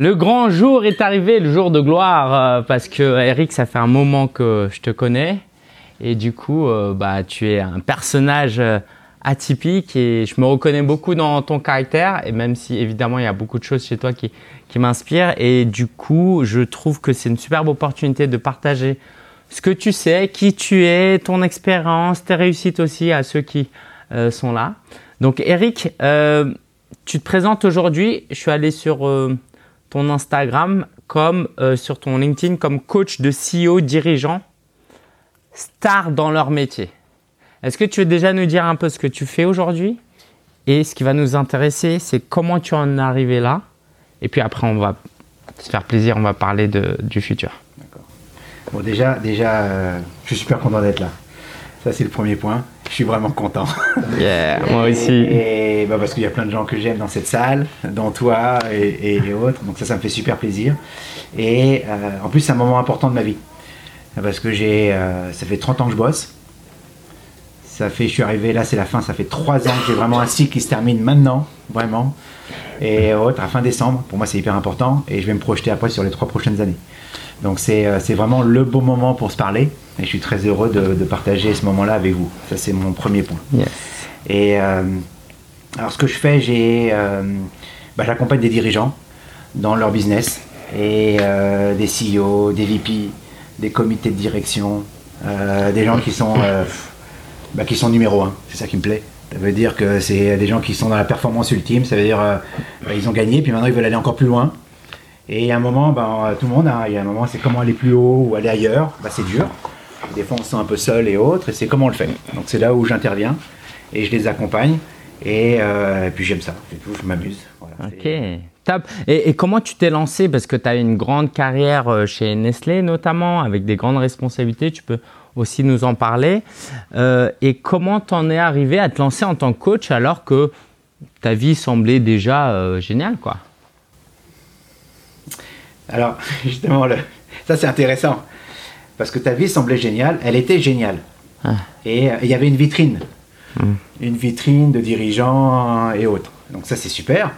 Le grand jour est arrivé, le jour de gloire, euh, parce que Eric, ça fait un moment que je te connais. Et du coup, euh, bah, tu es un personnage euh, atypique et je me reconnais beaucoup dans ton caractère. Et même si évidemment, il y a beaucoup de choses chez toi qui, qui m'inspirent. Et du coup, je trouve que c'est une superbe opportunité de partager ce que tu sais, qui tu es, ton expérience, tes réussites aussi à ceux qui sont là. Donc, Eric, tu te présentes aujourd'hui. Je suis allé sur ton Instagram comme euh, sur ton LinkedIn comme coach de CEO dirigeants stars dans leur métier. Est-ce que tu veux déjà nous dire un peu ce que tu fais aujourd'hui Et ce qui va nous intéresser, c'est comment tu en es arrivé là? Et puis après, on va se faire plaisir, on va parler de, du futur. D'accord. Bon, déjà, déjà euh, je suis super content d'être là. Ça, c'est le premier point. Je suis vraiment content. Yeah, moi aussi. Et, bah, parce qu'il y a plein de gens que j'aime dans cette salle, dont toi et, autres. Donc ça, ça me fait super plaisir. Et euh, en plus, c'est un moment important de ma vie. Parce que j'ai, euh, ça fait 30 ans que je bosse. Ça fait, je suis arrivé là, c'est la fin. Ça fait 3 ans que j'ai vraiment un cycle qui se termine maintenant, vraiment. Et autres, à fin décembre. Pour moi, c'est hyper important. Et je vais me projeter après sur les 3 prochaines années. Donc euh, c'est vraiment le beau moment pour se parler et je suis très heureux de, partager ce moment-là avec vous. Ça c'est mon premier point. Et euh, alors ce que je fais, j'ai, euh, bah, j'accompagne des dirigeants dans leur business et des CEO, des VP, des comités de direction, des gens qui sont, bah, qui sont numéro un. C'est ça qui me plaît. Ça veut dire que c'est des gens qui sont dans la performance ultime. Ça veut dire bah, ils ont gagné, puis maintenant ils veulent aller encore plus loin. Et à un moment, ben, tout le monde, il y a un moment, c'est comment aller plus haut ou aller ailleurs. C'est dur. Des fois, on se sent un peu seul et autres, et c'est comment on le fait. Donc, c'est là où j'interviens et je les accompagne. Et, euh, puis, j'aime ça. Tout, je m'amuse. ok, top. Et, comment tu t'es lancé? Parce que tu as une grande carrière euh, chez Nestlé, notamment, avec des grandes responsabilités. Tu peux aussi nous en parler. Euh, et comment t'en es arrivé à te lancer en tant que coach alors que ta vie semblait déjà géniale, quoi? Alors, justement, ça c'est intéressant. Parce que ta vie semblait géniale, elle était géniale. Ah. Et euh, il y avait une vitrine. Hmm. Une vitrine de dirigeants et autres. Donc ça c'est super.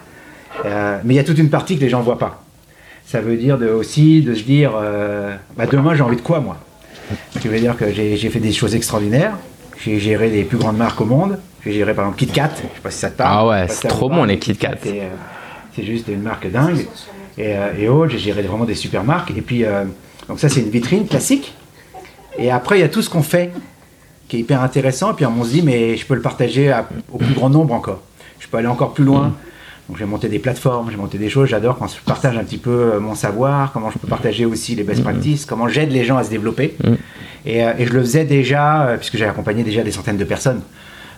Euh, mais il y a toute une partie que les gens ne voient pas. Ça veut dire aussi de se dire, euh, bah, demain j'ai envie de quoi moi? Qui veut dire que j'ai fait des choses extraordinaires. J'ai géré les plus grandes marques au monde. J'ai géré par exemple KitKat. Je sais pas si ça te parle. Ah ouais, c'est trop bon les KitKat. C'est juste une marque dingue et, et autres. J'ai géré vraiment des super marques. Et puis, donc ça, c'est une vitrine classique. Et après, il y a tout ce qu'on fait qui est hyper intéressant. Et puis, on se dit, mais je peux le partager au plus grand nombre encore. Je peux aller encore plus loin. Donc, j'ai monté des plateformes, j'ai monté des choses. J'adore quand je partage un petit peu euh, mon savoir, comment je peux partager aussi les best practices, comment j'aide les gens à se développer. Et, et, je le faisais déjà, puisque j'ai accompagné déjà des centaines de personnes.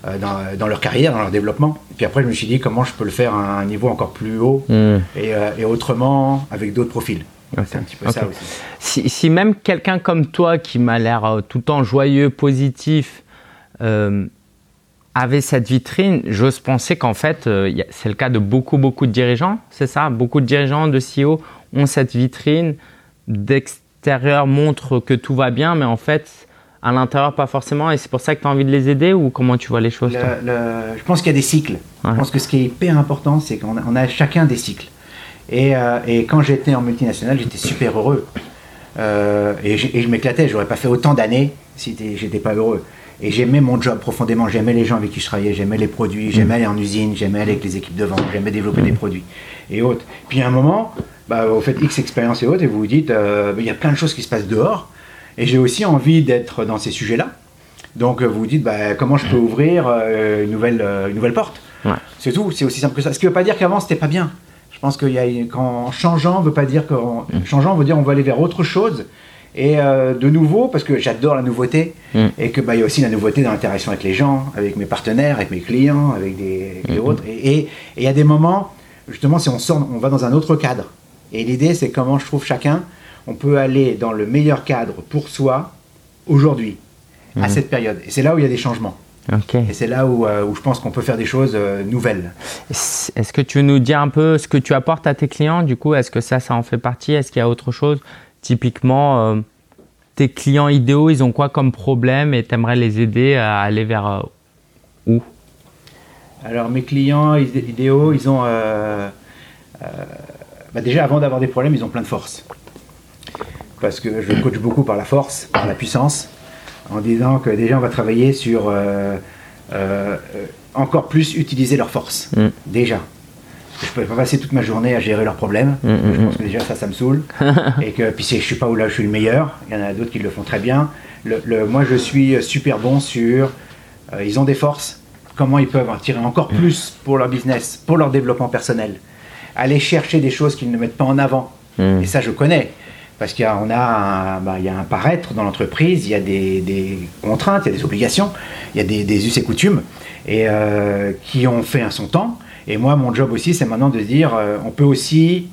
Euh, dans, leur carrière, dans leur développement. Et puis après, je me suis dit comment je peux le faire à un niveau encore plus haut euh, et, autrement avec d'autres profils. C'est un petit peu ça aussi. Si, même quelqu'un comme toi, qui m'a l'air euh, tout le temps joyeux, positif, avait cette vitrine, j'ose penser qu'en fait, c'est le cas de beaucoup, beaucoup de dirigeants, c'est ça? Beaucoup de dirigeants, de CEO ont cette vitrine d'extérieur, montre que tout va bien, mais en fait, à l'intérieur, pas forcément, et c'est pour ça que tu as envie de les aider ou comment tu vois les choses Je pense qu'il y a des cycles. Je pense que ce qui est hyper important, c'est qu'on a, on a, chacun des cycles. Et, euh, et quand j'étais en multinationale, j'étais super heureux. Euh, et, je m'éclatais, j'aurais pas fait autant d'années si j'étais pas heureux. Et j'aimais mon job profondément, j'aimais les gens avec qui je travaillais, j'aimais les produits, j'aimais aller en usine, j'aimais aller avec les équipes de vente, j'aimais développer des produits et autres. Puis à un moment, bah, vous faites X expériences et autres et vous vous dites, euh, il y a plein de choses qui se passent dehors et j'ai aussi envie d'être dans ces sujets-là. Donc vous vous dites, bah, comment je peux ouvrir euh, une, nouvelle, une nouvelle porte? C'est tout, c'est aussi simple que ça. Ce qui ne veut pas dire qu'avant, c'était pas bien. Je pense qu'en changeant, veut pas dire qu'en mm. changeant, veut dire on va aller vers autre chose. Et de nouveau, parce que j'adore la nouveauté, mm. et que bah, y a aussi la nouveauté dans l'interaction avec les gens, avec mes partenaires, avec mes clients, avec des, mm. autres. Et il y a des moments, justement, si on sort, on va dans un autre cadre. Et l'idée, c'est comment je trouve chacun on peut aller dans le meilleur cadre pour soi aujourd'hui, à mhm. cette période. Et c'est là où il y a des changements. Et c'est là où, euh, je pense qu'on peut faire des choses euh, nouvelles. Est-ce que tu veux nous dire un peu ce que tu apportes à tes clients? Du coup, est-ce que ça, ça en fait partie? Est-ce qu'il y a autre chose? Typiquement, euh, tes clients idéaux, ils ont quoi comme problème et tu aimerais les aider à aller vers où? Alors, mes clients idéaux, ils ont bah, déjà avant d'avoir des problèmes, ils ont plein de force. Parce que je coach beaucoup par la force, par la puissance, en disant que déjà on va travailler sur euh, euh, encore plus utiliser leur force. Mm. Déjà. Je ne peux pas passer toute ma journée à gérer leurs problèmes. Mm, mm, je pense que déjà ça, ça me saoule. et que puis je suis pas où là je suis le meilleur. Il y en a d'autres qui le font très bien. Le, le- moi je suis super bon sur. euh, ils ont des forces. Comment ils peuvent en tirer encore plus pour leur business, pour leur développement personnel? Aller chercher des choses qu'ils ne mettent pas en avant. Et ça je connais. Parce qu'il y a, on a un, bah, il y a un paraître dans l'entreprise, il y a des, des contraintes, il y a des obligations, il y a des, des us et coutumes et, euh, qui ont fait un son temps. Et moi, mon job aussi, c'est maintenant de se dire, euh, on peut aussi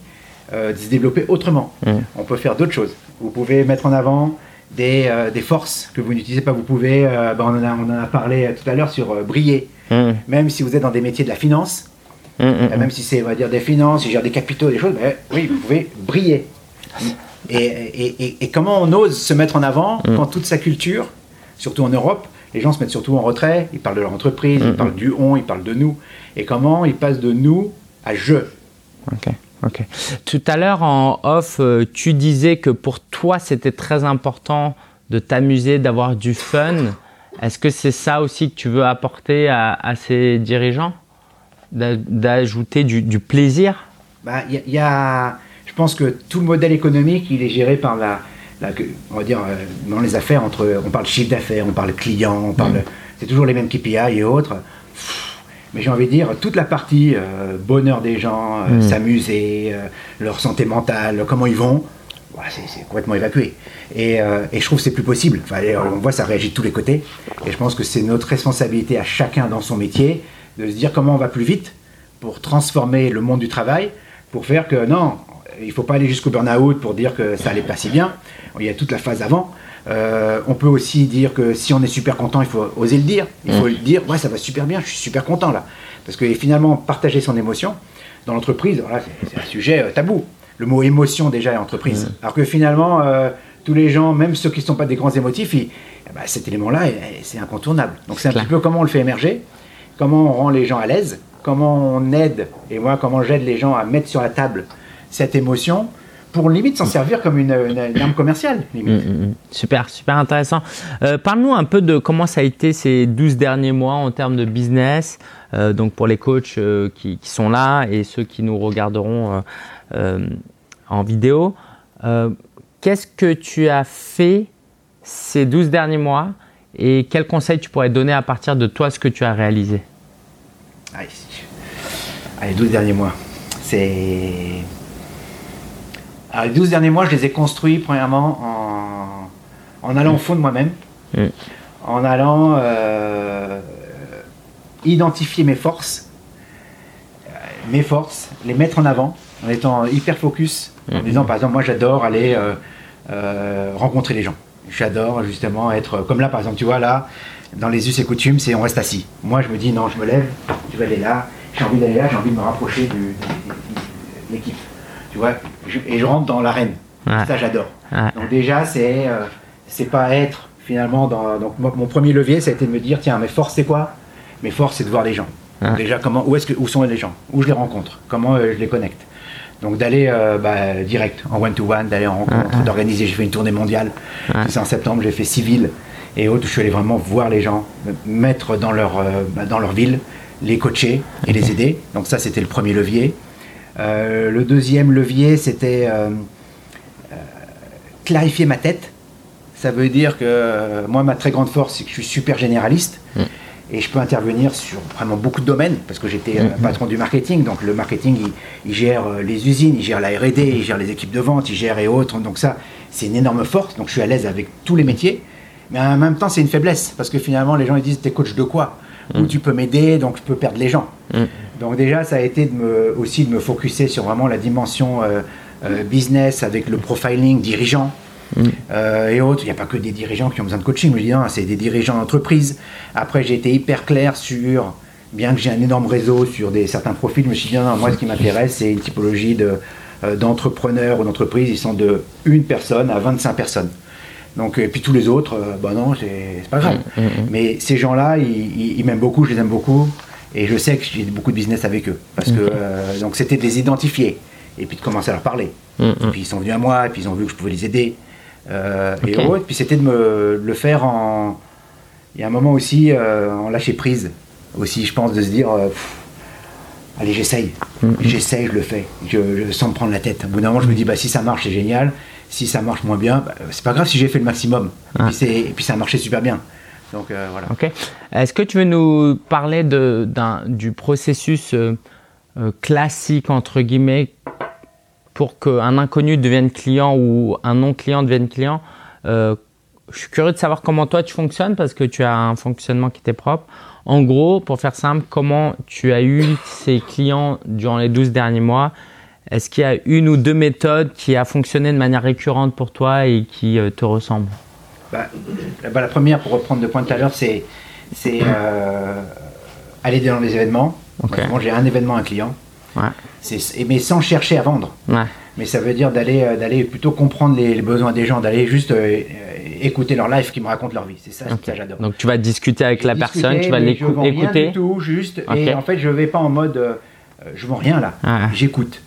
euh, se développer autrement. Mm. On peut faire d'autres choses. Vous pouvez mettre en avant des, des forces que vous n'utilisez pas. Vous pouvez, bah, on, en a, on en a parlé tout à l'heure sur briller. Mm. Même si vous êtes dans des métiers de la finance, Mm, euh, même si c'est, on va dire, des finances, si gère des capitaux, des choses, ben, oui, vous pouvez briller. Et, et- et- et comment on ose se mettre en avant Mm. quand toute sa culture, surtout en Europe, les gens se mettent surtout en retrait, ils parlent de leur entreprise, ils parlent du on, ils parlent de nous, et comment ils passent de nous à je. Ok, ok. Tout à l'heure en off, euh, tu disais que pour toi c'était très important de t'amuser, d'avoir du fun. Est-ce que c'est ça aussi que tu veux apporter à, à ces dirigeants? D'a- D'ajouter du, du plaisir? Bah, il y a- y a- pense que tout le modèle économique, il est géré par la, on va dire, euh, dans les affaires, entre, on parle chiffre d'affaires, on parle client, on parle, c'est toujours les mêmes KPI et autres. Mais j'ai envie de dire, toute la partie euh, bonheur des gens, euh, Mm. s'amuser, euh, leur santé mentale, comment ils vont, c'est, complètement évacué. Et, et je trouve que c'est plus possible. Enfin, on voit ça réagit de tous les côtés. Et je pense que c'est notre responsabilité à chacun dans son métier de se dire comment on va plus vite pour transformer le monde du travail, pour faire que non, il ne faut pas aller jusqu'au burn-out pour dire que ça allait pas si bien. Il y a toute la phase avant. Euh, on peut aussi dire que si on est super content, il faut oser le dire. Il faut le dire, ouais, ça va super bien, je suis super content là. Parce que finalement, partager son émotion dans l'entreprise, voilà, c'est, un sujet euh, tabou. Le mot émotion déjà est entreprise. Alors que finalement, euh, tous les gens, même ceux qui ne sont pas des grands émotifs, ils- eh ben, cet élément-là, eh, eh, c'est incontournable. Donc c'est un Clair. petit peu comment on le fait émerger, comment on rend les gens à l'aise, comment on aide, et moi comment j'aide les gens à mettre sur la table cette émotion pour limite s'en servir comme une, une- une arme commerciale. limite. Mm, mm, mm. Super, super intéressant. Euh, Parle-nous un peu de comment ça a été ces 12 derniers mois en termes de business, euh, donc pour les coachs euh, qui, qui sont là et ceux qui nous regarderont en vidéo. Qu'est-ce que tu as fait ces 12 derniers mois et quels conseils tu pourrais donner à partir de toi ce que tu as réalisé? Allez, 12 derniers mois. C'est. Alors, les 12 derniers mois, je les ai construits, premièrement, en, en allant au fond de moi-même, en allant euh, identifier mes forces, euh, mes forces, les mettre en avant, en étant hyper focus, en disant, par exemple, moi, j'adore aller euh, euh, rencontrer les gens. J'adore justement être comme là, par exemple, tu vois, là, dans les us et coutumes, c'est on reste assis. Moi, je me dis, non, je me lève, je vais aller là, j'ai envie d'aller là, j'ai envie de me rapprocher de, de l'équipe. Tu vois, je- et je rentre dans l'arène. Ouais. Ça, j'adore. Ouais. Donc, déjà, c'est euh, c'est pas être finalement dans. Donc, moi, mon premier levier, ça a été de me dire, tiens, mes forces, c'est quoi? Mes forces, c'est de voir les gens. Donc, Ouais. déjà, comment, où, est-ce que, où sont les gens? Où je les rencontre? Comment euh, je les connecte? Donc d'aller euh, bah, direct en one-to-one, d'aller en rencontre, d'organiser. J'ai fait une tournée mondiale. C'est en septembre, j'ai fait civil et autres. Je suis allé vraiment voir les gens, me mettre dans leur, euh, bah, dans leur ville, les coacher et les aider. Donc ça, c'était le premier levier. Euh, le deuxième levier, c'était euh, euh, clarifier ma tête. Ça veut dire que moi, ma très grande force, c'est que je suis super généraliste. Mm. Et je peux intervenir sur vraiment beaucoup de domaines, parce que j'étais Mhm. patron du marketing. Donc le marketing, il, il gère les usines, il gère la R&D, il gère les équipes de vente, il gère et autres. Donc ça, c'est une énorme force. Donc je suis à l'aise avec tous les métiers. Mais en même temps, c'est une faiblesse, parce que finalement, les gens ils disent, t'es coach de quoi? Où tu peux m'aider, donc je peux perdre les gens. Donc déjà, ça a été de me, aussi de me focuser sur vraiment la dimension euh, euh, business avec le profiling dirigeant Mm. euh, et autres. Il n'y a pas que des dirigeants qui ont besoin de coaching. Je me dis, non, c'est des dirigeants d'entreprise. Après, j'ai été hyper clair sur, bien que j'ai un énorme réseau sur des, certains profils, je me suis dit, non, non, moi, ce qui m'intéresse, c'est une typologie de, euh, d'entrepreneurs ou d'entreprises. Ils sont de une personne à 25 personnes. Donc, et puis tous les autres, euh, bah non, c'est, c'est pas grave. Mm, mm. Mais ces gens-là, ils, ils- ils m'aiment beaucoup, je les aime beaucoup. Et je sais que j'ai beaucoup de business avec eux. Parce que, Ok. euh, donc, c'était de les identifier. et puis de commencer à leur parler. Mm, Et puis ils sont venus à moi, et puis ils ont vu que je pouvais les aider. euh, Et Ok. autres. Puis c'était de me le faire en. Il y a un moment aussi euh, en lâcher prise. Aussi, je pense, de se dire. euh, pff, Allez, j'essaye. Mm, J'essaye, je le fais. Je, je- sans me prendre la tête. Au bout d'un moment, je me dis, bah, si ça marche, c'est génial. Si ça marche moins bien, bah, c'est pas grave si j'ai fait le maximum. Et, Ah. puis et puis ça a marché super bien. Donc euh, voilà. Ok. Est-ce que tu veux nous parler de, du processus euh, euh, classique, entre guillemets, pour qu'un inconnu devienne client ou un non-client devienne client? Je suis curieux de savoir comment toi tu fonctionnes parce que tu as un fonctionnement qui t'est propre. En gros, pour faire simple, comment tu as eu ces clients durant les 12 derniers mois? Est-ce qu'il y a une ou deux méthodes qui a fonctionné de manière récurrente pour toi et qui te ressemblent? Bah, bah, la première, pour reprendre le point de tout à l'heure, c'est, euh, aller dans les événements. Souvent, j'ai un événement, un client. Ouais. Et- mais sans chercher à vendre. Ouais. Mais ça veut dire d'aller, euh, d'aller plutôt comprendre les, les besoins des gens, d'aller juste euh, euh, écouter leur life qui me racontent leur vie. C'est ça, Ok. ça j'adore. Donc tu vas discuter avec la Discuter, personne, tu vas mais je l'écou- vends rien l'écouter. du tout, juste. Et en fait, je vais pas en mode, euh, euh, je vends rien là. Ah. J'écoute.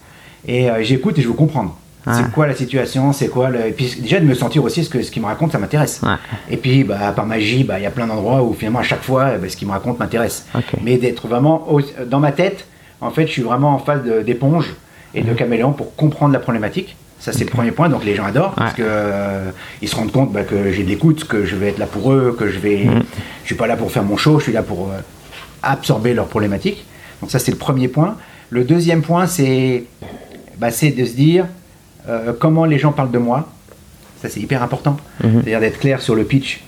Et euh, j'écoute et je veux comprendre. C'est quoi la situation C'est quoi le... Et puis déjà de me sentir aussi ce que ce qu'il me raconte, ça m'intéresse. Ouais. Et puis, bah, par magie, bah, il y a plein d'endroits où finalement à chaque fois, bah, ce qu'il me raconte m'intéresse. Mais d'être vraiment au- dans ma tête, en fait, je suis vraiment en phase d'éponge et Mhm. de caméléon pour comprendre la problématique. Ça, c'est le premier point. Donc, les gens adorent parce que euh, ils se rendent compte bah, que j'ai de l'écoute, que je vais être là pour eux, que je vais. Mhm. Je suis pas là pour faire mon show, je suis là pour euh, absorber leurs problématiques. Donc, ça, c'est le premier point. Le deuxième point, c'est bah, c'est de se dire euh, comment les gens parlent de moi. Ça, c'est hyper important. Mhm. C'est-à-dire d'être clair sur le pitch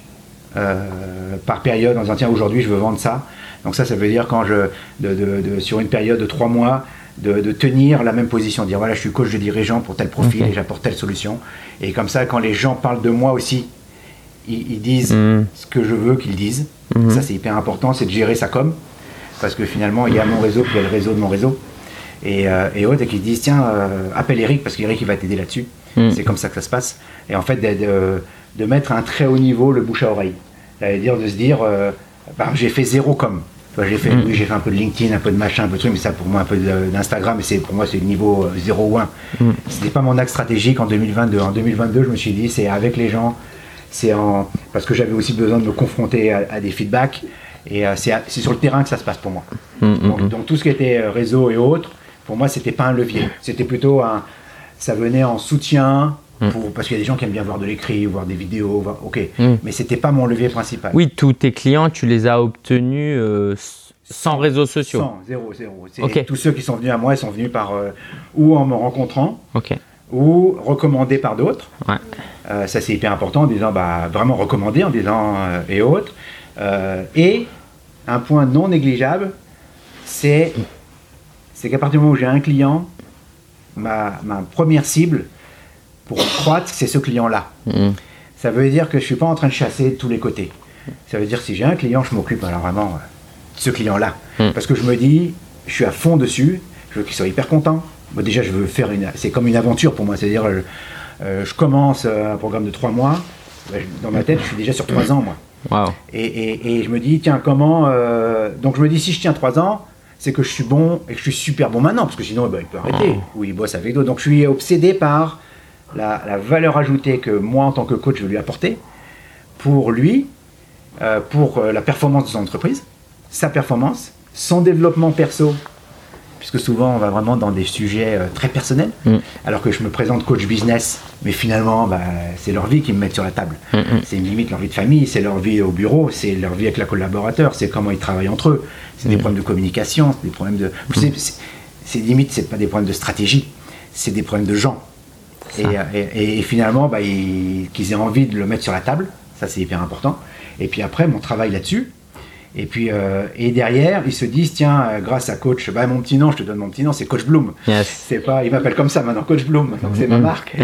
euh, par période en disant tiens, aujourd'hui, je veux vendre ça. Donc, ça, ça veut dire quand je, de, de- de- sur une période de trois mois, de, de tenir la même position, dire voilà, je suis coach de dirigeant pour tel profil Ok. et j'apporte telle solution. Et comme ça, quand les gens parlent de moi aussi, ils, ils disent Mhm. ce que je veux qu'ils disent. Mhm. Ça, c'est hyper important, c'est de gérer sa com. Parce que finalement, il y a mon réseau, puis il y a le réseau de mon réseau. Et, euh, et autres, et qui disent tiens, euh, appelle Eric, parce qu'Eric, il va t'aider là-dessus. Mhm. C'est comme ça que ça se passe. Et en fait, de, de- mettre à un très haut niveau le bouche à oreille. C'est-à-dire de se dire euh, bah, j'ai fait zéro com. Tu vois, J'ai fait, oui, j'ai fait un peu de LinkedIn, un peu de machin, un peu de truc, mais ça pour moi un peu d'Instagram, mais c'est pour moi c'est le niveau euh, 0 ou 1. Mhm. C'était pas mon axe stratégique en 2022. En 2022, je me suis dit c'est avec les gens, c'est en parce que j'avais aussi besoin de me confronter à, à des feedbacks et euh, c'est sur le terrain que ça se passe pour moi. Mhm, Donc, donc tout ce qui était réseau et autres, pour moi c'était pas un levier. C'était plutôt un, ça venait en soutien. Mm. Pour, parce qu'il y a des gens qui aiment bien voir de l'écrit, voir des vidéos, voir- ok, Mm. mais c'était pas mon levier principal. Oui, tous tes clients, tu les as obtenus euh, sans réseaux sociaux. Sans, zéro, zéro. C'est- Ok. Tous ceux qui sont venus à moi, ils sont venus par euh, ou en me rencontrant, Ok. ou recommandés par d'autres. Ouais. Euh, ça c'est hyper important en disant bah, vraiment recommandé en disant et autres. Et un point non négligeable, c'est c'est qu'à partir du moment où j'ai un client, ma, ma première cible pour croître, c'est ce client-là. Mhm. Ça veut dire que je suis pas en train de chasser de tous les côtés. Ça veut dire que si j'ai un client, je m'occupe alors vraiment euh, de ce client-là. Mm. Parce que je me dis, je suis à fond dessus, je veux qu'il soit hyper content. Moi, déjà, je veux faire une. C'est comme une aventure pour moi. C'est-à-dire, euh, euh, je commence un programme de trois mois. Dans ma tête, je suis déjà sur trois ans, moi. Et, et- et je me dis, tiens, comment. euh, Donc, je me dis, si je tiens trois ans, c'est que je suis bon et que je suis super bon maintenant. Parce que sinon, ben, il peut arrêter. Ou il bosse avec d'autres. Donc, je suis obsédé par la, la valeur ajoutée que moi, en tant que coach, je veux lui apporter pour lui, euh, pour euh, la performance de son entreprise, sa performance, son développement perso, puisque souvent on va vraiment dans des sujets euh, très personnels, Mm. alors que je me présente coach business, mais finalement bah, c'est leur vie qui me met sur la table. Mm, mm. C'est une limite leur vie de famille, c'est leur vie au bureau, c'est leur vie avec la collaborateur, c'est comment ils travaillent entre eux, c'est des problèmes de communication, c'est des problèmes de... c'est- limite, c'est pas des problèmes de stratégie, c'est des problèmes de gens. Et, finalement, bah, ils- qu'ils aient envie de le mettre sur la table, ça c'est hyper important. Et puis après, mon travail là-dessus. Et puis euh, et derrière, ils se disent tiens, euh, grâce à coach, bah, mon petit nom, je te donne mon petit nom, c'est Coach Bloom. Yes. C'est pas, il m'appelle comme ça maintenant, Coach Bloom. Donc c'est ma Mhm. marque.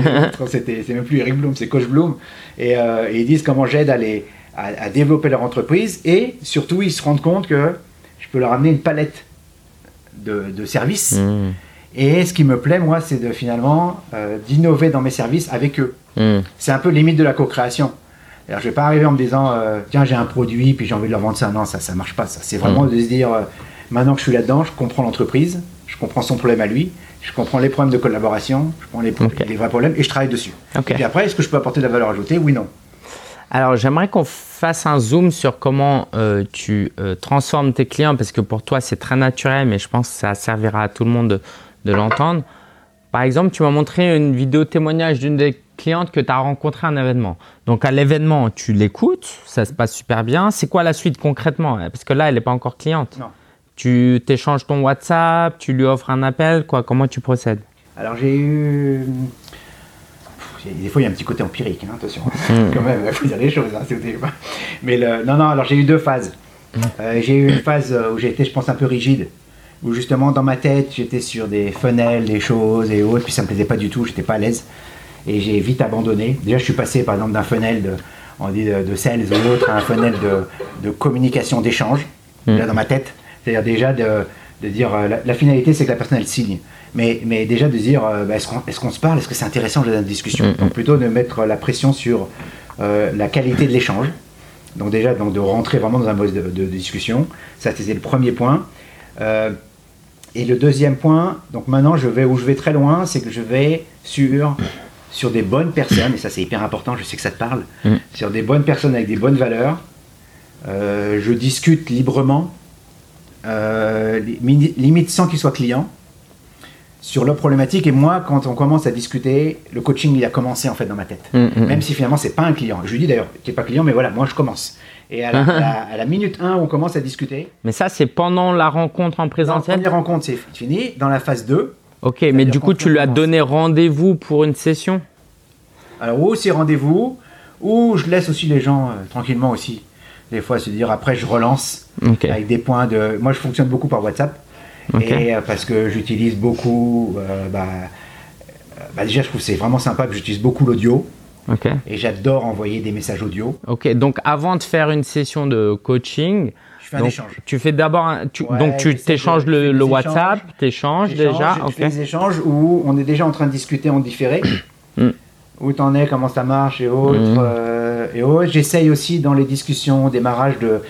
C'était, c'est même plus Eric Bloom, c'est Coach Bloom. Et, euh, et ils disent comment j'aide à, les, à, à développer leur entreprise. Et surtout, ils se rendent compte que je peux leur amener une palette de, de services. Mhm. Et ce qui me plaît, moi, c'est de finalement d'innover dans mes services avec eux. Mhm. C'est un peu limite de la co-création. Alors, je vais pas arriver en me disant, euh, tiens, j'ai un produit, puis j'ai envie de leur vendre ça. Non, ça, ça marche pas. Ça, c'est vraiment de se dire, euh, maintenant que je suis là-dedans, je comprends l'entreprise, je comprends son problème à lui, je comprends les problèmes de collaboration, je prends les, vrais problèmes et je travaille dessus. Et puis après, est-ce que je peux apporter de la valeur ajoutée? Oui, non. Alors, j'aimerais qu'on fasse un zoom sur comment euh, tu euh, transformes tes clients, parce que pour toi, c'est très naturel, mais je pense que ça servira à tout le monde de, de l'entendre. Par exemple, tu m'as montré une vidéo témoignage d'une des clientes que tu as rencontré à un événement. Donc, à l'événement, tu l'écoutes, ça se passe super bien. C'est quoi la suite concrètement? Parce que là, elle n'est pas encore cliente. Non. Tu t'échanges ton WhatsApp, tu lui offres un appel, quoi? Comment tu procèdes? Alors j'ai eu. Des fois, il y a un petit côté empirique, hein, attention. Quand même, il faut dire les choses. hein, Mais le... non, non, alors j'ai eu deux phases. Euh, j'ai eu une phase euh, où j'ai été, je pense, un peu rigide. Où justement, dans ma tête, j'étais sur des funnels, des choses et autres, puis ça me plaisait pas du tout, j'étais pas à l'aise. Et j'ai vite abandonné. Déjà, je suis passé, par exemple, d'un funnel de, on dit de, de sales ou autre à un funnel de, de communication, d'échange, là, dans ma tête. C'est-à-dire déjà de, de dire, euh, la, la finalité, c'est que la personne, elle signe. Mais, mais déjà de dire, euh, bah, est-ce qu'on est-ce qu'on se parle? Est-ce que c'est intéressant de la discussion? Mm, mm. Donc plutôt de mettre la pression sur euh, la qualité de l'échange. Donc déjà, donc, de rentrer vraiment dans un mode de, de discussion. Ça, c'était le premier point. Euh, et le deuxième point, donc maintenant, je vais où je vais très loin, c'est que je vais sur, sur des bonnes personnes, et ça c'est hyper important, je sais que ça te parle, Mm. sur des bonnes personnes avec des bonnes valeurs. Euh, je discute librement, euh, limite sans qu'ils soient clients, sur leurs problématiques. Et moi, quand on commence à discuter, le coaching, il a commencé en fait dans ma tête. Mm, mm, Même si finalement, c'est pas un client. Je lui dis d'ailleurs, tu n'es pas client, mais voilà, moi je commence. Et à la, à la- à la minute 1 où on commence à discuter, Mais ça, c'est pendant la rencontre en dans la présentiel? première rencontre, c'est fini. Dans la phase 2, Ok, mais du coup, tu lui as donné rendez-vous pour une session Alors, ou c'est rendez-vous, ou je laisse aussi les gens euh, tranquillement aussi. Des fois, se dire après, je relance avec des points de. Moi, je fonctionne beaucoup par WhatsApp. Et euh, parce que j'utilise beaucoup. euh, bah, bah, déjà, je trouve que c'est vraiment sympa que j'utilise beaucoup l'audio. Et j'adore envoyer des messages audio. Ok. Donc, avant de faire une session de coaching, Je fais un donc, échange. tu fais d'abord, un- tu- Ouais, donc tu t'échanges le, le WhatsApp, échanges. t'échanges déjà. Je Ok. fais des échanges où on est déjà en train de discuter en différé. Mm. Où t'en es, comment ça marche et autres. Mm. euh, et autres. J'essaye aussi dans les discussions, au démarrage, de,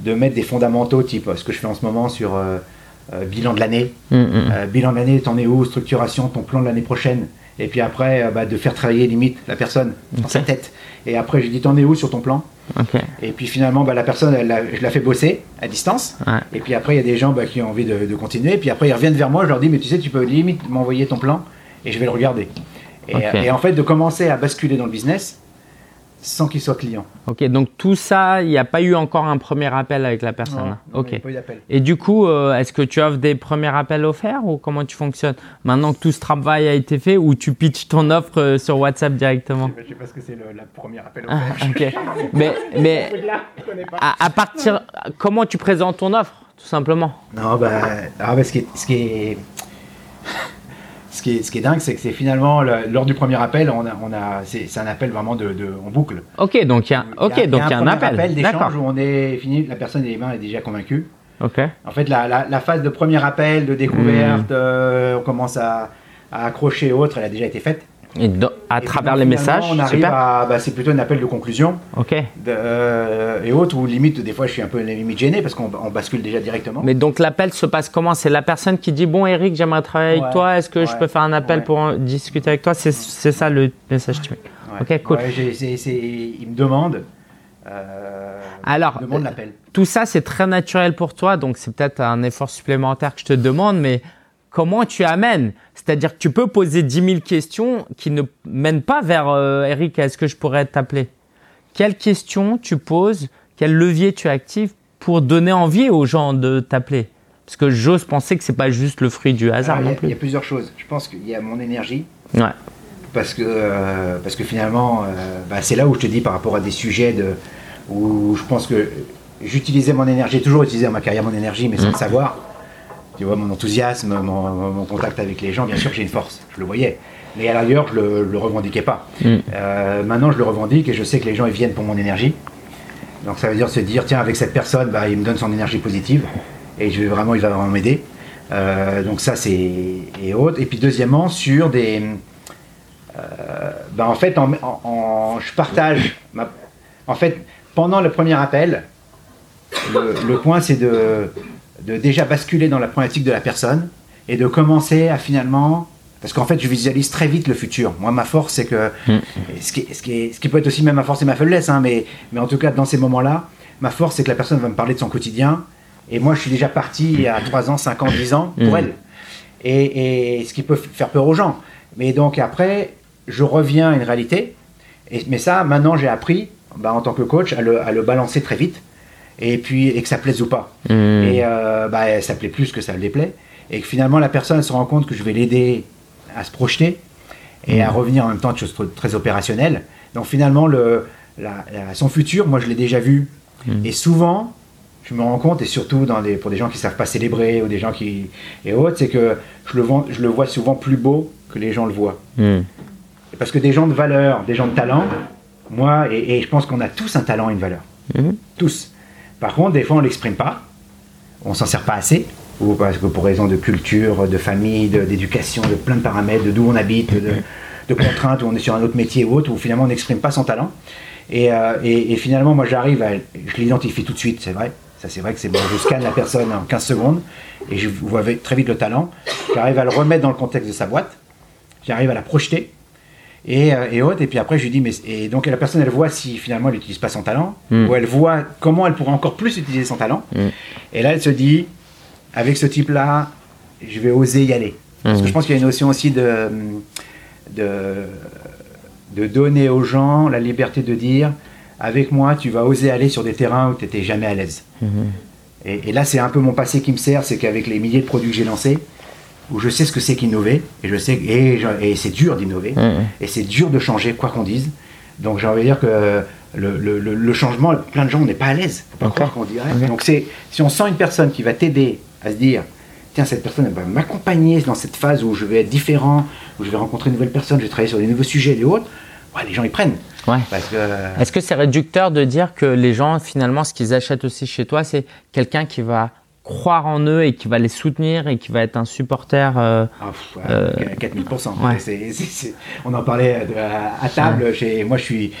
de mettre des fondamentaux, type euh, ce que je fais en ce moment sur euh, euh, bilan de l'année. Mm, bilan de l'année, t'en es où Structuration, ton plan de l'année prochaine. Et puis après, euh, bah, de faire travailler limite la personne dans sa tête. Et après, je dis t'en es où sur ton plan? Et puis finalement, bah, la personne, elle, je la fais bosser à distance. Ouais. Et puis après, il y a des gens bah, qui ont envie de, de continuer. Et puis après, ils reviennent vers moi. Je leur dis, mais tu sais, tu peux limite m'envoyer ton plan et je vais le regarder. Et en fait, de commencer à basculer dans le business sans qu'il soit client. Ok. Donc tout ça, il n'y a pas eu encore un premier appel avec la personne. Non, non, ok. il y a pas eu d'appel. Et du coup, euh, est-ce que tu offres des premiers appels offerts ou comment tu fonctionnes Maintenant que tout ce travail a été fait ou tu pitches ton offre euh, sur WhatsApp directement? Je sais pas ce que c'est le la premier appel Ah, ok. Mais, mais à, à partir, comment tu présentes ton offre, tout simplement? Non, bah, ah, bah, ce, qui est, ce, qui est, ce, qui est, ce qui est dingue, c'est que c'est finalement, le- lors du premier appel, on a, on a, c'est un appel vraiment de, boucle. Ok, donc il y a, ok, donc il y a un appel. d'échange où on est fini, la personne les mains est déjà convaincue. Ok. En fait, la, la, la phase de premier appel, de découverte, Hmm. euh, on commence à, à accrocher et autres, elle a déjà été faite. Et do- à Et travers donc, les messages, on arrive super. à, bah, c'est plutôt un appel de conclusion Ok. de- euh, et autres, où limite, des fois, je suis un peu limite gêné parce qu'on on bascule déjà directement. Mais donc l'appel se passe comment? C'est la personne qui dit bon Eric, j'aimerais travailler Ouais, avec toi. Est-ce que je peux faire un appel ouais. pour discuter avec toi? C'est ça le message typique. Ouais. Ok, cool. Il me demande. Euh, Alors, demande l'appel. Tout ça, c'est très naturel pour toi, donc c'est peut-être un effort supplémentaire que je te demande, mais comment tu amènes C'est-à-dire que tu peux poser 10 000 questions qui ne mènent pas vers euh, Eric, est-ce que je pourrais t'appeler Quelles questions tu poses Quel levier tu actives pour donner envie aux gens de t'appeler? Parce que j'ose penser que c'est pas juste le fruit du hasard Alors, il, y non a, il y plus. a plusieurs choses. Je pense qu'il y a mon énergie. Ouais. Parce que, euh, parce que finalement, euh, bah, c'est là où je te dis par rapport à des sujets de, où je pense que j'utilisais mon énergie, j'ai toujours utilisé dans ma carrière mon énergie, mais sans Mm. le savoir. Tu vois, mon enthousiasme, mon, mon contact avec les gens, bien sûr que j'ai une force, je le voyais. Mais à l'ailleurs, je le, le revendiquais pas. Mm. Euh, maintenant, je le revendique et je sais que les gens ils viennent pour mon énergie. Donc ça veut dire se dire, tiens, avec cette personne, bah, il me donne son énergie positive et je vais vraiment, il va vraiment m'aider. Euh, donc ça, c'est et autres. Et puis deuxièmement, sur des, euh, bah, en fait, en, en- en- je partage. ma- en fait, pendant le premier appel, le, le point c'est de, de déjà basculer dans la problématique de la personne et de commencer à finalement parce qu'en fait, je visualise très vite le futur. Moi, ma force, c'est que. Mm. Ce, qui, ce, qui ce, qui, peut être aussi même ma force et ma faiblesse, hein, mais, mais en tout cas, dans ces moments-là, ma force, c'est que la personne va me parler de son quotidien. Et moi, je suis déjà parti il y a 3 ans, 5 ans, 10 ans pour mm. elle. Et, et, ce qui peut faire peur aux gens. Mais donc, après, je reviens à une réalité. Et, mais ça, maintenant, j'ai appris, bah, en tant que coach, à le, à le, balancer très vite. Et puis, et que ça plaise ou pas. Mm. Et euh, bah, ça plaît plus que ça le déplaît. Et que finalement, la personne se rend compte que je vais l'aider à se projeter et à revenir en même temps de choses très opérationnelles. Donc finalement, le, la, la, son futur, moi je l'ai déjà vu. Mm. Et souvent, je me rends compte, et surtout dans des, pour des gens qui ne savent pas célébrer ou des gens qui. et autres, c'est que je le, vois, je le vois souvent plus beau que les gens le voient. Parce que des gens de valeur, des gens de talent, moi, et, et je pense qu'on a tous un talent et une valeur. Tous. Par contre, des fois, on ne l'exprime pas, on s'en sert pas assez ou parce que pour raison de culture, de famille, d'éducation, de, plein de paramètres, d'où on habite, de, de, contraintes, où on est sur un autre métier ou autre, où finalement on n'exprime pas son talent. Et, euh, et, et finalement, moi j'arrive à. Je l'identifie tout de suite, c'est vrai. Ça, c'est vrai que c'est bon. Je scanne la personne en 15 secondes et je vois très vite le talent. J'arrive à le remettre dans le contexte de sa boîte. J'arrive à la projeter et, euh, et autres. Et puis après, je lui dis, mais. Et donc la personne, elle voit si finalement elle n'utilise pas son talent, Mm. ou elle voit comment elle pourrait encore plus utiliser son talent. Mm. Et là, elle se dit, avec ce type-là, je vais oser y aller. Parce que Mhm. je pense qu'il y a une notion aussi de, de, de donner aux gens la liberté de dire, avec moi, tu vas oser aller sur des terrains où tu n'étais jamais à l'aise. Et, et là, c'est un peu mon passé qui me sert, c'est qu'avec les milliers de produits que j'ai lancés, où je sais ce que c'est qu'innover, et je sais et, et c'est dur d'innover, Mhm. et c'est dur de changer, quoi qu'on dise. Donc j'ai envie de dire que le, le- le- le changement, plein de gens, on n'est pas à l'aise. Faut pas Ok. croire qu'on dirait. Donc c'est, si on sent une personne qui va t'aider à se dire, tiens, cette personne elle va m'accompagner dans cette phase où je vais être différent, où je vais rencontrer une nouvelle personne, je vais travailler sur des nouveaux sujets et autres, ouais, les gens ils prennent. Ouais. Parce que, Est-ce que c'est réducteur de dire que les gens, finalement, ce qu'ils achètent aussi chez toi, c'est quelqu'un qui va croire en eux et qui va les soutenir et qui va être un supporter euh, Ah, pff, ouais, Euh, 4000%. ouais. C'est- c'est- c'est- on en parlait de- à, à table. Moi, je suis,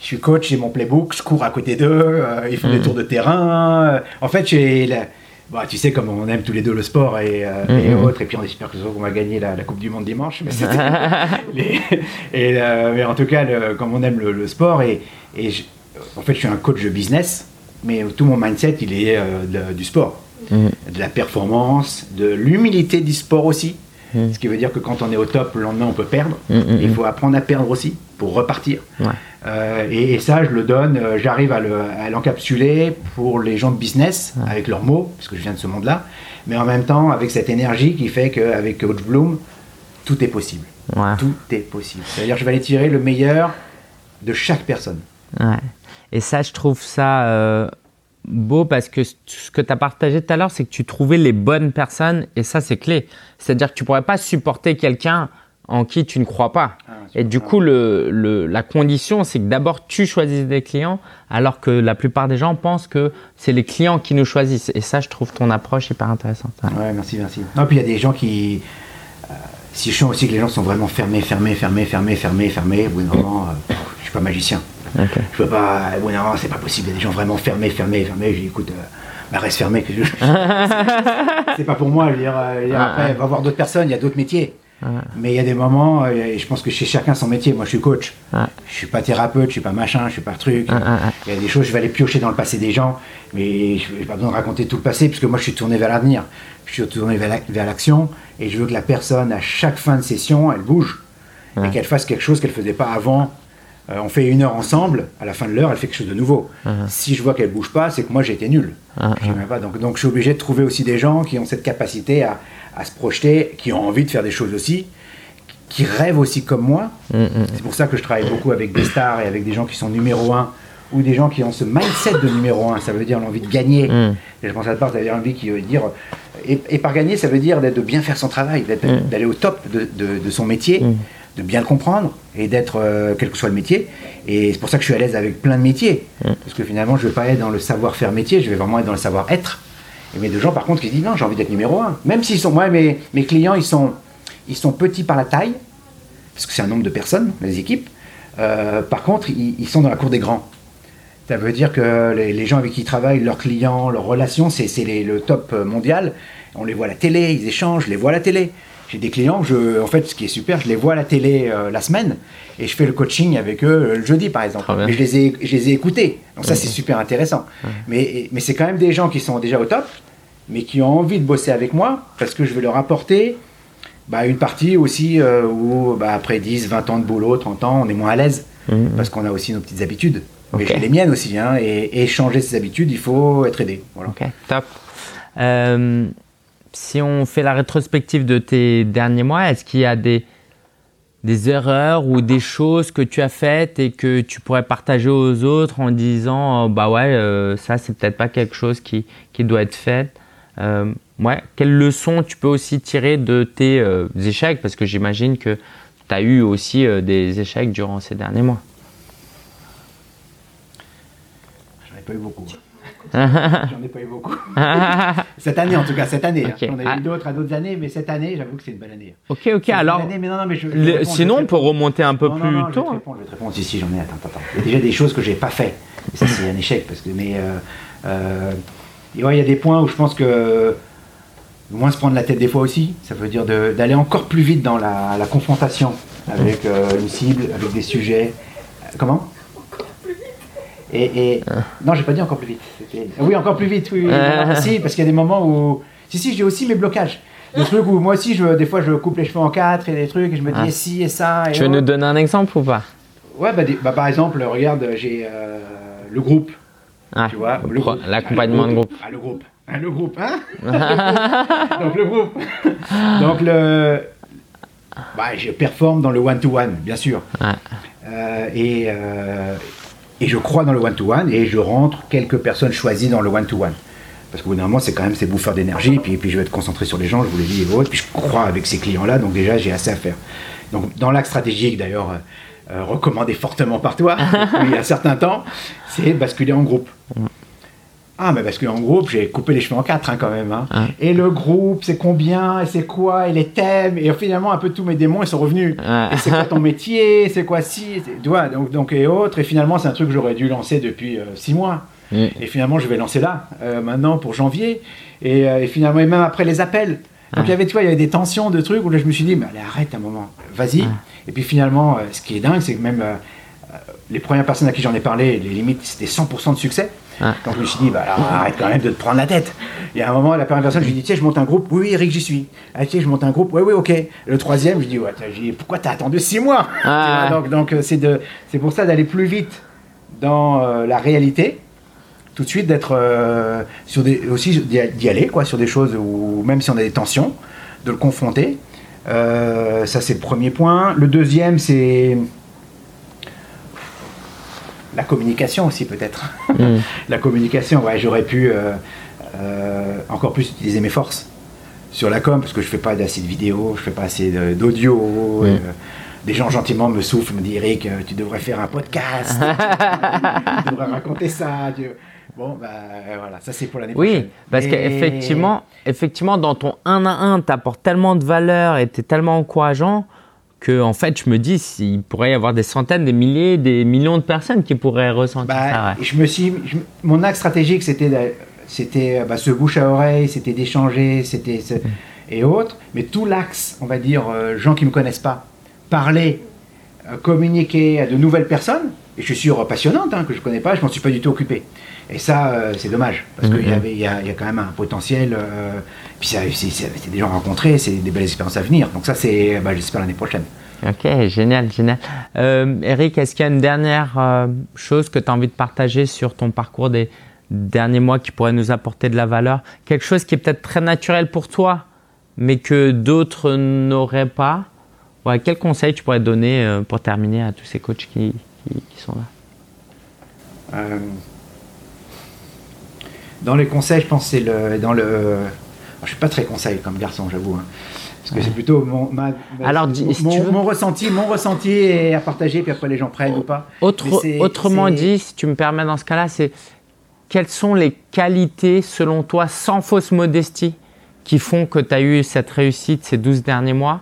je suis coach, j'ai mon playbook, je cours à côté d'eux, euh, ils font des Mhm. tours de terrain. euh, en fait, j'ai la- bah, tu sais comme on aime tous les deux le sport et, euh, et Mhm. autres, et puis on espère que ce soir, on va gagner la, la Coupe du Monde dimanche. Mais, les- et, euh, mais en tout cas, le- comme on aime le, le sport, et, et je- en fait, je suis un coach de business, mais tout mon mindset, il est euh, de- du sport. De la performance, de l'humilité du sport aussi. Mhm. Ce qui veut dire que quand on est au top, le lendemain on peut perdre. Mhm, Il mhm. faut apprendre à perdre aussi pour repartir. Ouais. Euh, et, et ça, je le donne, euh, j'arrive à le- à l'encapsuler pour les gens de business, avec leurs mots, puisque je viens de ce monde-là, mais en même temps avec cette énergie qui fait qu'avec Coach Bloom, tout est possible. Ouais. Tout est possible. C'est-à-dire que je vais aller tirer le meilleur de chaque personne. Et ça, je trouve ça euh, beau parce que ce que tu as partagé tout à l'heure, c'est que tu trouvais les bonnes personnes et ça, c'est clé. C'est-à-dire que tu pourrais pas supporter quelqu'un en qui tu ne crois pas. Ah, Et du coup, le, le- la condition, c'est que d'abord tu choisisses des clients, alors que la plupart des gens pensent que c'est les clients qui nous choisissent. Et ça, je trouve ton approche hyper intéressante. Ouais. Ouais, merci, merci. Non, puis il y a des gens qui. Euh, si je sens aussi que les gens sont vraiment fermés, fermés, fermés, fermés, fermés, fermés, au bout d'un moment, euh, je suis pas magicien. Ok. Je peux pas. Bout d'un moment, c'est pas possible. Il y a des gens vraiment fermés, fermés, fermés. Je dis, écoute, euh, bah, reste fermé. je- c'est pas pour moi. Je veux dire, euh, je veux dire, Ah, après, ah. va voir d'autres personnes, il y a d'autres métiers. Mais il y a des moments, euh, et je pense que chez chacun son métier. Moi, je suis coach. Ouais. Je suis pas thérapeute, je suis pas machin, je suis pas truc. Ah, ah, ah. Il y a des choses, je vais aller piocher dans le passé des gens, mais je n'ai pas besoin de raconter tout le passé, puisque moi, je suis tourné vers l'avenir. Je suis tourné vers la- vers l'action, et je veux que la personne, à chaque fin de session, elle bouge, et qu'elle fasse quelque chose qu'elle faisait pas avant. Euh, on fait une heure ensemble, à la fin de l'heure, elle fait quelque chose de nouveau. Si je vois qu'elle bouge pas, c'est que moi, j'ai été nul. Ah, J'aimais pas. Donc, donc, je suis obligé de trouver aussi des gens qui ont cette capacité à, à se projeter, qui ont envie de faire des choses aussi, qui rêvent aussi comme moi. Mm, mm. C'est pour ça que je travaille beaucoup avec des stars et avec des gens qui sont numéro un ou des gens qui ont ce mindset de numéro un. Ça veut dire l'envie de gagner. Mm. Et je pense à part, ça veut dire envie qui veut dire. Et, et par gagner, ça veut dire d'être- de bien faire son travail, d'être- d'aller au top de, de- de son métier. De bien le comprendre et d'être, euh, quel que soit le métier. Et c'est pour ça que je suis à l'aise avec plein de métiers. Mm. Parce que finalement, je ne vais pas être dans le savoir-faire métier, je vais vraiment être dans le savoir-être. Et mais de gens, par contre, qui se disent non, j'ai envie d'être numéro un. Même s'ils sont. Moi, mes, mes clients, ils sont, ils sont petits par la taille, parce que c'est un nombre de personnes, les équipes. Euh, par contre, ils, ils sont dans la cour des grands. Ça veut dire que les, les gens avec qui ils travaillent, leurs clients, leurs relations, c'est le top mondial. On les voit à la télé, ils échangent, je les vois à la télé. J'ai des clients, je, en fait, ce qui est super, je les vois à la télé euh, la semaine et je fais le coaching avec eux euh, le jeudi, par exemple. Mais je les ai, je les ai écoutés. Donc ça, c'est super intéressant. Mais, mais c'est quand même des gens qui sont déjà au top, mais qui ont envie de bosser avec moi parce que je vais leur apporter bah, une partie aussi euh, où bah, après 10, 20 ans de boulot, 30 ans, on est moins à l'aise Mhm. parce qu'on a aussi nos petites habitudes. Mais j'ai les miennes aussi, hein, et, et changer ces habitudes, il faut être aidé. Voilà. Ok, top. Euh, si on fait la rétrospective de tes derniers mois, est-ce qu'il y a des, des erreurs ou des choses que tu as faites et que tu pourrais partager aux autres en disant euh, bah ouais, euh, ça c'est peut-être pas quelque chose qui, qui doit être fait Euh, Ouais, quelles leçons tu peux aussi tirer de tes échecs? Parce que j'imagine que tu as eu aussi des échecs durant ces derniers mois. J'en ai pas eu beaucoup. J'en ai pas eu beaucoup. cette année, en tout cas, cette année. hein. Ok. J'en ai Ah. eu d'autres à d'autres années, mais cette année, j'avoue que c'est une belle année. ok, ok, une alors belle année, mais non, non, mais je- je vais le- répondre, je vais sinon on peut remonter un peu Non, plus non, non, je vais tôt. te hein. répondre, je vais te répondre. Si, si, j'en ai. Attends, attends. Il y a déjà des choses que j'ai pas fait. Et ça, c'est un échec. Parce que, mais euh, euh, ouais, il y a des points où je pense que moins se prendre la tête des fois aussi. Ça veut dire d'aller encore plus vite dans la, la confrontation avec euh, une cible, avec des sujets. Comment? Et, et- non, j'ai pas dit encore plus vite. C'était- Oui, encore plus vite. Oui, oui, Ah. si, parce qu'il y a des moments où. Si, si, j'ai aussi mes blocages. Des trucs où moi aussi, je, des fois, je coupe les cheveux en quatre et des trucs et je me dis Ah. et si et ça. Et Tu veux autre. nous donner un exemple ou pas? Ouais, bah, des- bah, par exemple, regarde, j'ai euh, le groupe. Ah, Tu vois. L'accompagnement Ah, de groupe. Ah, le groupe. Ah, le groupe, hein? Donc le groupe. Donc le. Bah, je performe dans le one-to-one, bien sûr. Ouais. Euh, et, euh, et je crois dans le one-to-one et je rentre quelques personnes choisies dans le one-to-one. Parce qu'au bout d'un moment, c'est quand même ces bouffeurs d'énergie. Puis, puis je vais être concentré sur les gens, je vous l'ai dit et autres. Puis je crois avec ces clients-là, donc déjà, j'ai assez à faire. Donc dans l'axe stratégique, d'ailleurs, euh, euh, recommandé fortement par toi, depuis il y a un certain temps, c'est basculer en groupe. Ah, mais basculer en groupe, j'ai coupé les cheveux en quatre hein, quand même. hein. Ah. Et le groupe, c'est combien, et c'est quoi, et les thèmes, et finalement, un peu tous mes démons, ils sont revenus. Ouais. Et c'est quoi ton métier, c'est quoi si, tu vois, donc, donc et autres. Et finalement, c'est un truc que j'aurais dû lancer depuis euh, six mois. Et finalement, je vais lancer là, euh, maintenant pour janvier. Et, euh, et finalement, et même après les appels. Donc il y avait, tu vois, il y avait des tensions de trucs où là, je me suis dit, mais allez, arrête un moment, vas-y. Et puis finalement, euh, ce qui est dingue, c'est que même les premières personnes à qui j'en ai parlé, les limites, c'était 100% de succès. Ah. Donc je me suis dit, bah alors arrête quand même de te prendre la tête. Et à un moment, la première personne, je lui ai dit, tiens, je monte un groupe. Oui, oui, Eric, j'y suis. Ah, tiens, je monte un groupe. Oui, oui, ok. Le troisième, je lui ouais, dit, pourquoi t'as attendu six mois? Ah. vois, Donc, euh, c'est pour ça d'aller plus vite dans euh, la réalité. Tout de suite d'être euh, sur des aussi d'y d'y aller quoi sur des choses où même si on a des tensions de le confronter Euh, ça c'est le premier point le deuxième c'est la communication aussi peut-être Mm. la communication ouais j'aurais pu euh, euh, encore plus utiliser mes forces sur la com parce que je fais pas assez de vidéos je fais pas assez d'audio Mm. euh, des gens gentiment me soufflent, me disent Eric, tu devrais faire un podcast, tu devrais raconter ça. tu- Bon, bah voilà, ça c'est pour l'année Oui, prochaine. parce Mais- qu'effectivement, effectivement, dans ton 1 à 1, tu apportes tellement de valeur et tu es tellement encourageant que, en fait, je me dis, il pourrait y avoir des centaines, des milliers, des millions de personnes qui pourraient ressentir Bah, ça. ouais. je me suis, je- mon axe stratégique, c'était, c'était euh, bah, ce bouche à oreille, c'était d'échanger, c'était et autres. Mais tout l'axe, on va dire, euh, gens qui me connaissent pas, parler, euh, communiquer à de nouvelles personnes. Et je suis sûr passionnante hein, que je connais pas, je m'en suis pas du tout occupé. Et ça, euh, c'est dommage parce qu'il y y y a quand même un potentiel. euh, puis ça, c'est, des gens rencontrés, c'est des belles expériences à venir. Donc ça, c'est, bah, j'espère l'année prochaine. Ok, génial, génial. Euh, Eric, est-ce qu'il y a une dernière euh, chose que tu as envie de partager sur ton parcours des derniers mois qui pourrait nous apporter de la valeur? Quelque chose qui est peut-être très naturel pour toi, mais que d'autres n'auraient pas? Ouais, Quel conseil tu pourrais donner pour terminer à tous ces coachs qui, qui- qui sont là? Dans les conseils, je pense que c'est le, dans le. alors, je suis pas très conseil comme garçon, j'avoue, hein, parce que c'est plutôt mon, ma- ma- Alors, mon, si veux- mon ressenti, mon ressenti est à partager, puis après les gens prennent ou pas. Autre- autrement dit, si tu me permets dans ce cas-là, c'est quelles sont les qualités, selon toi, sans fausse modestie, qui font que tu as eu cette réussite ces 12 derniers mois,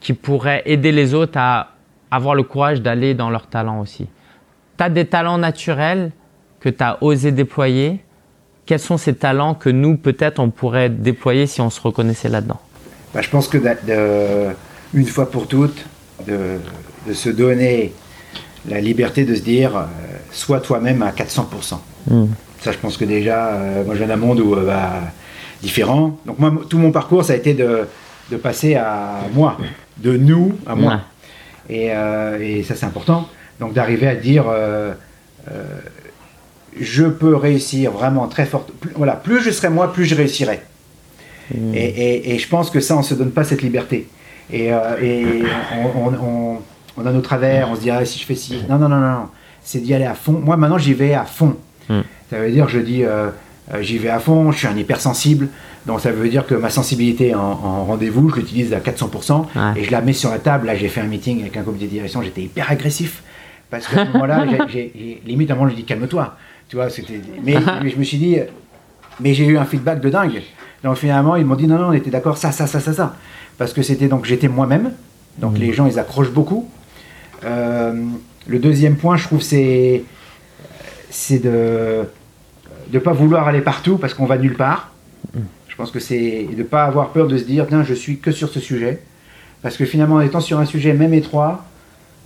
qui pourraient aider les autres à avoir le courage d'aller dans leurs talents aussi? Tu as des talents naturels, que tu as osé déployer Quels sont ces talents que nous, peut-être, on pourrait déployer si on se reconnaissait là-dedans bah, Je pense que une fois pour toutes, de, se donner la liberté de se dire euh, sois toi-même à 400%. Hmm. Ça, je pense que déjà, euh, moi, j'ai un monde où, euh, bah, différent. Donc, moi, tout mon parcours, ça a été de, passer à moi, de nous à moi. Et, et, ça, c'est important. Donc, d'arriver à dire je peux réussir vraiment très fort. voilà, plus je serai moi, plus je réussirai. Hmm. Et, et, je pense que ça, on ne se donne pas cette liberté. Et, et on, on, a nos travers, on se dit, ah, si je fais ci. Non, non, non, non. C'est d'y aller à fond. Moi, maintenant, j'y vais à fond. Hmm. Ça veut dire, je dis, euh, euh, j'y vais à fond, je suis un hypersensible. Donc, ça veut dire que ma sensibilité en, rendez-vous, je l'utilise à 400% et je la mets sur la table. Là, j'ai fait un meeting avec un comité de direction, j'étais hyper agressif. Parce que à ce moment-là, limite, avant, je dis, calme-toi. Tu vois, mais, mais je me suis dit, mais j'ai eu un feedback de dingue. Donc finalement, ils m'ont dit non, non, on était d'accord, ça, ça, ça, ça, ça. Parce que c'était donc j'étais moi-même. Donc hmm. les gens, ils accrochent beaucoup. Euh, le deuxième point, je trouve, c'est c'est de ne pas vouloir aller partout parce qu'on va nulle part. Hmm. Je pense que c'est de ne pas avoir peur de se dire, tiens, je suis que sur ce sujet. Parce que finalement, en étant sur un sujet même étroit,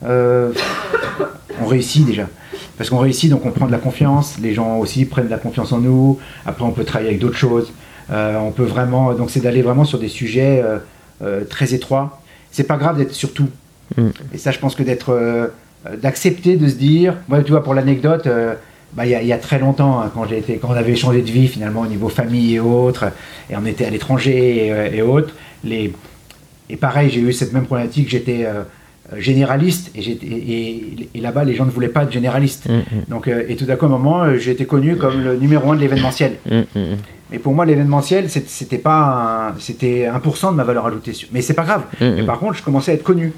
euh, on réussit déjà. Parce qu'on réussit, donc on prend de la confiance. Les gens aussi prennent de la confiance en nous. Après, on peut travailler avec d'autres choses. Euh, on peut vraiment, donc c'est d'aller vraiment sur des sujets très étroits c'est pas grave d'être sur tout. Mm. Et ça, je pense que d'être, euh, d'accepter de se dire, moi, tu vois, pour l'anecdote, euh, bah, il y, a très longtemps, hein, quand j'ai été, quand on avait changé de vie finalement au niveau famille et autres, et on était à l'étranger et, euh, autres, les, et pareil, j'ai eu cette même problématique, j'étais généraliste et, et, et, là-bas les gens ne voulaient pas être généraliste. Mm, mm. Donc, et tout d'un coup, à un moment, j'ai été connu comme le numéro un de l'événementiel. Et pour moi, l'événementiel, c'était pas c'était 1% de ma valeur ajoutée. Mais c'est pas grave. Mais par contre, je commençais à être connu.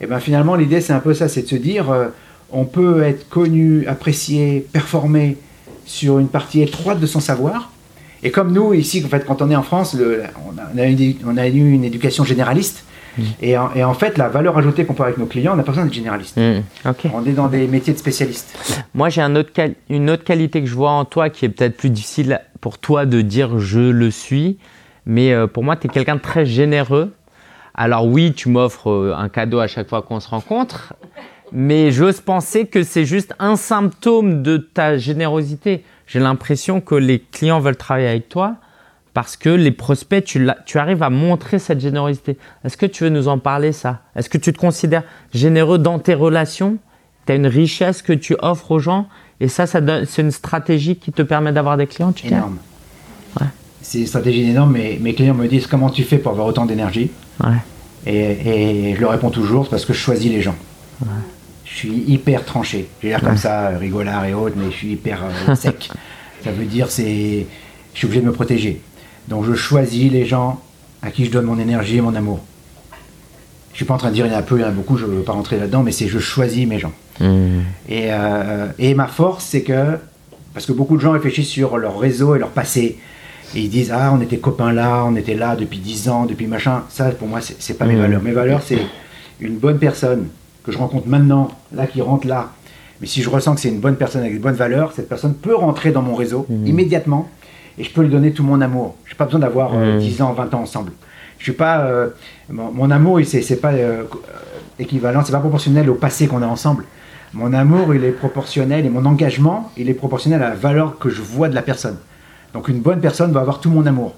Et ben finalement, l'idée, c'est un peu ça, c'est de se dire, euh, on peut être connu, apprécié, performé sur une partie étroite de son savoir. Et comme nous, ici, en fait, quand on est en France, le, on, a, eu, on a eu une éducation généraliste. Mm. Et, en, fait, la valeur ajoutée qu'on peut avec nos clients, on n'a pas besoin d'être généraliste. On est dans des métiers de spécialistes. Moi, j'ai un autre une autre qualité que je vois en toi qui est peut-être plus difficile pour toi de dire je le suis, mais euh, pour moi, tu es quelqu'un de très généreux. Alors oui, tu m'offres euh, un cadeau à chaque fois qu'on se rencontre, mais j'ose penser que c'est juste un symptôme de ta générosité. J'ai l'impression que les clients veulent travailler avec toi parce que les prospects, tu, tu arrives à montrer cette générosité. Est-ce que tu veux nous en parler ça? Est-ce que tu te considères généreux dans tes relations? Tu as une richesse que tu offres aux gens? Et ça, ça c'est une stratégie qui te permet d'avoir des clients, tu Énorme. Ouais. C'est une stratégie énorme, mais mes clients me disent comment tu fais pour avoir autant d'énergie? Ouais. et, je leur réponds toujours, parce que je choisis les gens. Ouais. Je suis hyper tranché. J'ai l'air comme ça, rigolard et autres, mais je suis hyper euh, sec. ça veut dire c'est, je suis obligé de me protéger. Donc je choisis les gens à qui je donne mon énergie et mon amour. Je suis pas en train de dire il y en a peu, il y en a beaucoup, je ne veux pas rentrer là-dedans, mais c'est je choisis mes gens. Mmh. Et, euh, et, ma force, c'est que, parce que beaucoup de gens réfléchissent sur leur réseau et leur passé, et ils disent Ah, on était copains là, on était là depuis 10 ans, depuis machin. Ça, pour moi, c'est pas mes mmh. valeurs. Mes valeurs, c'est une bonne personne que je rencontre maintenant, là, qui rentre là. Mais si je ressens que c'est une bonne personne avec de bonnes valeurs, cette personne peut rentrer dans mon réseau mmh. immédiatement et je peux lui donner tout mon amour. Je n'ai pas besoin d'avoir 10 euh, ans, 20 ans ensemble. Je suis pas. Euh, mon, amour, c'est pas équivalent, c'est pas proportionnel au passé qu'on a ensemble. Mon amour, il est proportionnel et mon engagement, il est proportionnel à la valeur que je vois de la personne. Donc une bonne personne va avoir tout mon amour.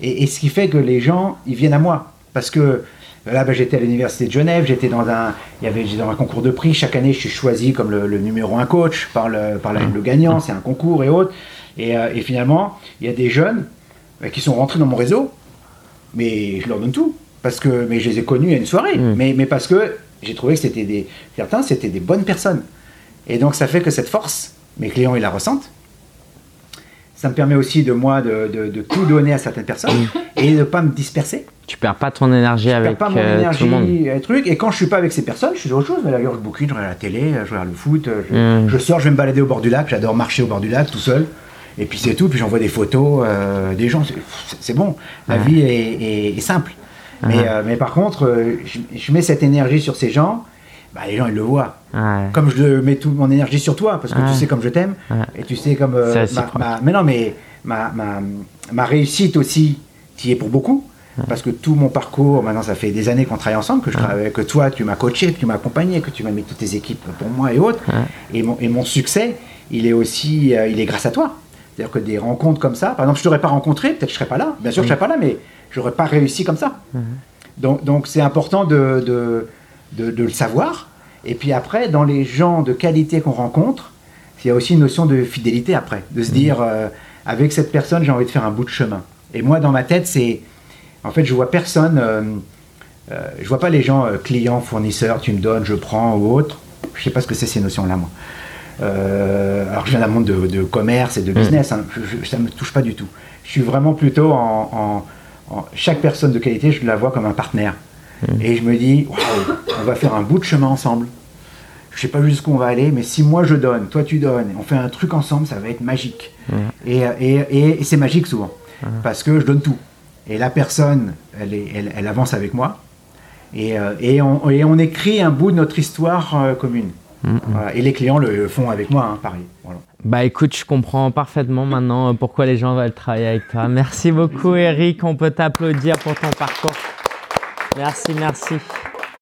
Et, ce qui fait que les gens, ils viennent à moi. Parce que là, ben, j'étais à l'université de Genève, j'étais dans un, il y avait dans un concours de prix. Chaque année, je suis choisi comme le, numéro un coach par le, par ah. le gagnant. C'est un concours et autres. Et, euh, et, finalement, il y a des jeunes euh, qui sont rentrés dans mon réseau, mais je leur donne tout. Parce que, mais je les ai connus à une soirée. Hmm. Mais, mais parce que j'ai trouvé que c'était des, certains, c'était des bonnes personnes. Et donc ça fait que cette force, mes clients, ils la ressentent. Ça me permet aussi de moi de, de, tout donner à certaines personnes et de ne pas me disperser. Tu perds pas ton énergie avec pas mon euh, énergie, tout le monde. Truc. Et quand je suis pas avec ces personnes, je suis autre chose. Mais d'ailleurs, je bouquine, je regarde la télé, je regarde le foot, je, mm. sors, je vais me balader au bord du lac. J'adore marcher au bord du lac tout seul. Et puis c'est tout. Puis j'envoie des photos euh, des gens. C'est bon. La vie est, est simple. Mais, uh-huh. euh, mais par contre, euh, je, mets cette énergie sur ces gens bah, les gens ils le voient. Ouais. Comme je mets toute mon énergie sur toi, parce que tu sais comme je t'aime, et tu sais comme euh, ma, ma- mais non mais ma, ma, ma réussite aussi, qui est pour beaucoup. Parce que tout mon parcours, maintenant ça fait des années qu'on travaille ensemble, que je travaille, que toi tu m'as coaché, que tu m'as accompagné, que tu m'as mis toutes tes équipes pour moi et autres. Et, mon, et mon succès, il est aussi, il est grâce à toi. C'est-à-dire que des rencontres comme ça, par exemple, je t'aurais pas rencontré, peut-être que je serais pas là. Bien sûr, je serais pas là, mais j'aurais pas réussi comme ça. Donc, donc c'est important de, de, de- de le savoir. Et puis après, dans les gens de qualité qu'on rencontre, il y a aussi une notion de fidélité après, de se dire, euh, avec cette personne, j'ai envie de faire un bout de chemin. Et moi, dans ma tête, c'est, en fait, je vois personne, euh, euh, je vois pas les gens euh, clients, fournisseurs, tu me donnes, je prends ou autre. Je sais pas ce que c'est ces notions-là, moi. Euh, alors, je viens d'un monde de, de commerce et de business, hein, je- ça me touche pas du tout. Je suis vraiment plutôt en, en- en- chaque personne de qualité, je la vois comme un partenaire. Et je me dis, waouh, on va faire un bout de chemin ensemble. Je sais pas jusqu'où on va aller, mais si moi je donne, toi tu donnes, on fait un truc ensemble, ça va être magique. Et, et- et- et c'est magique souvent, parce que je donne tout. Et la personne, elle, est- elle, elle avance avec moi, et, euh, et on, et on écrit un bout de notre histoire euh, Voilà. Et les clients le font avec moi, hein, pareil. Voilà. Bah écoute, je comprends parfaitement maintenant euh, pourquoi les gens veulent travailler avec toi. Merci beaucoup Eric, on peut t'applaudir pour ton parcours. Merci, merci.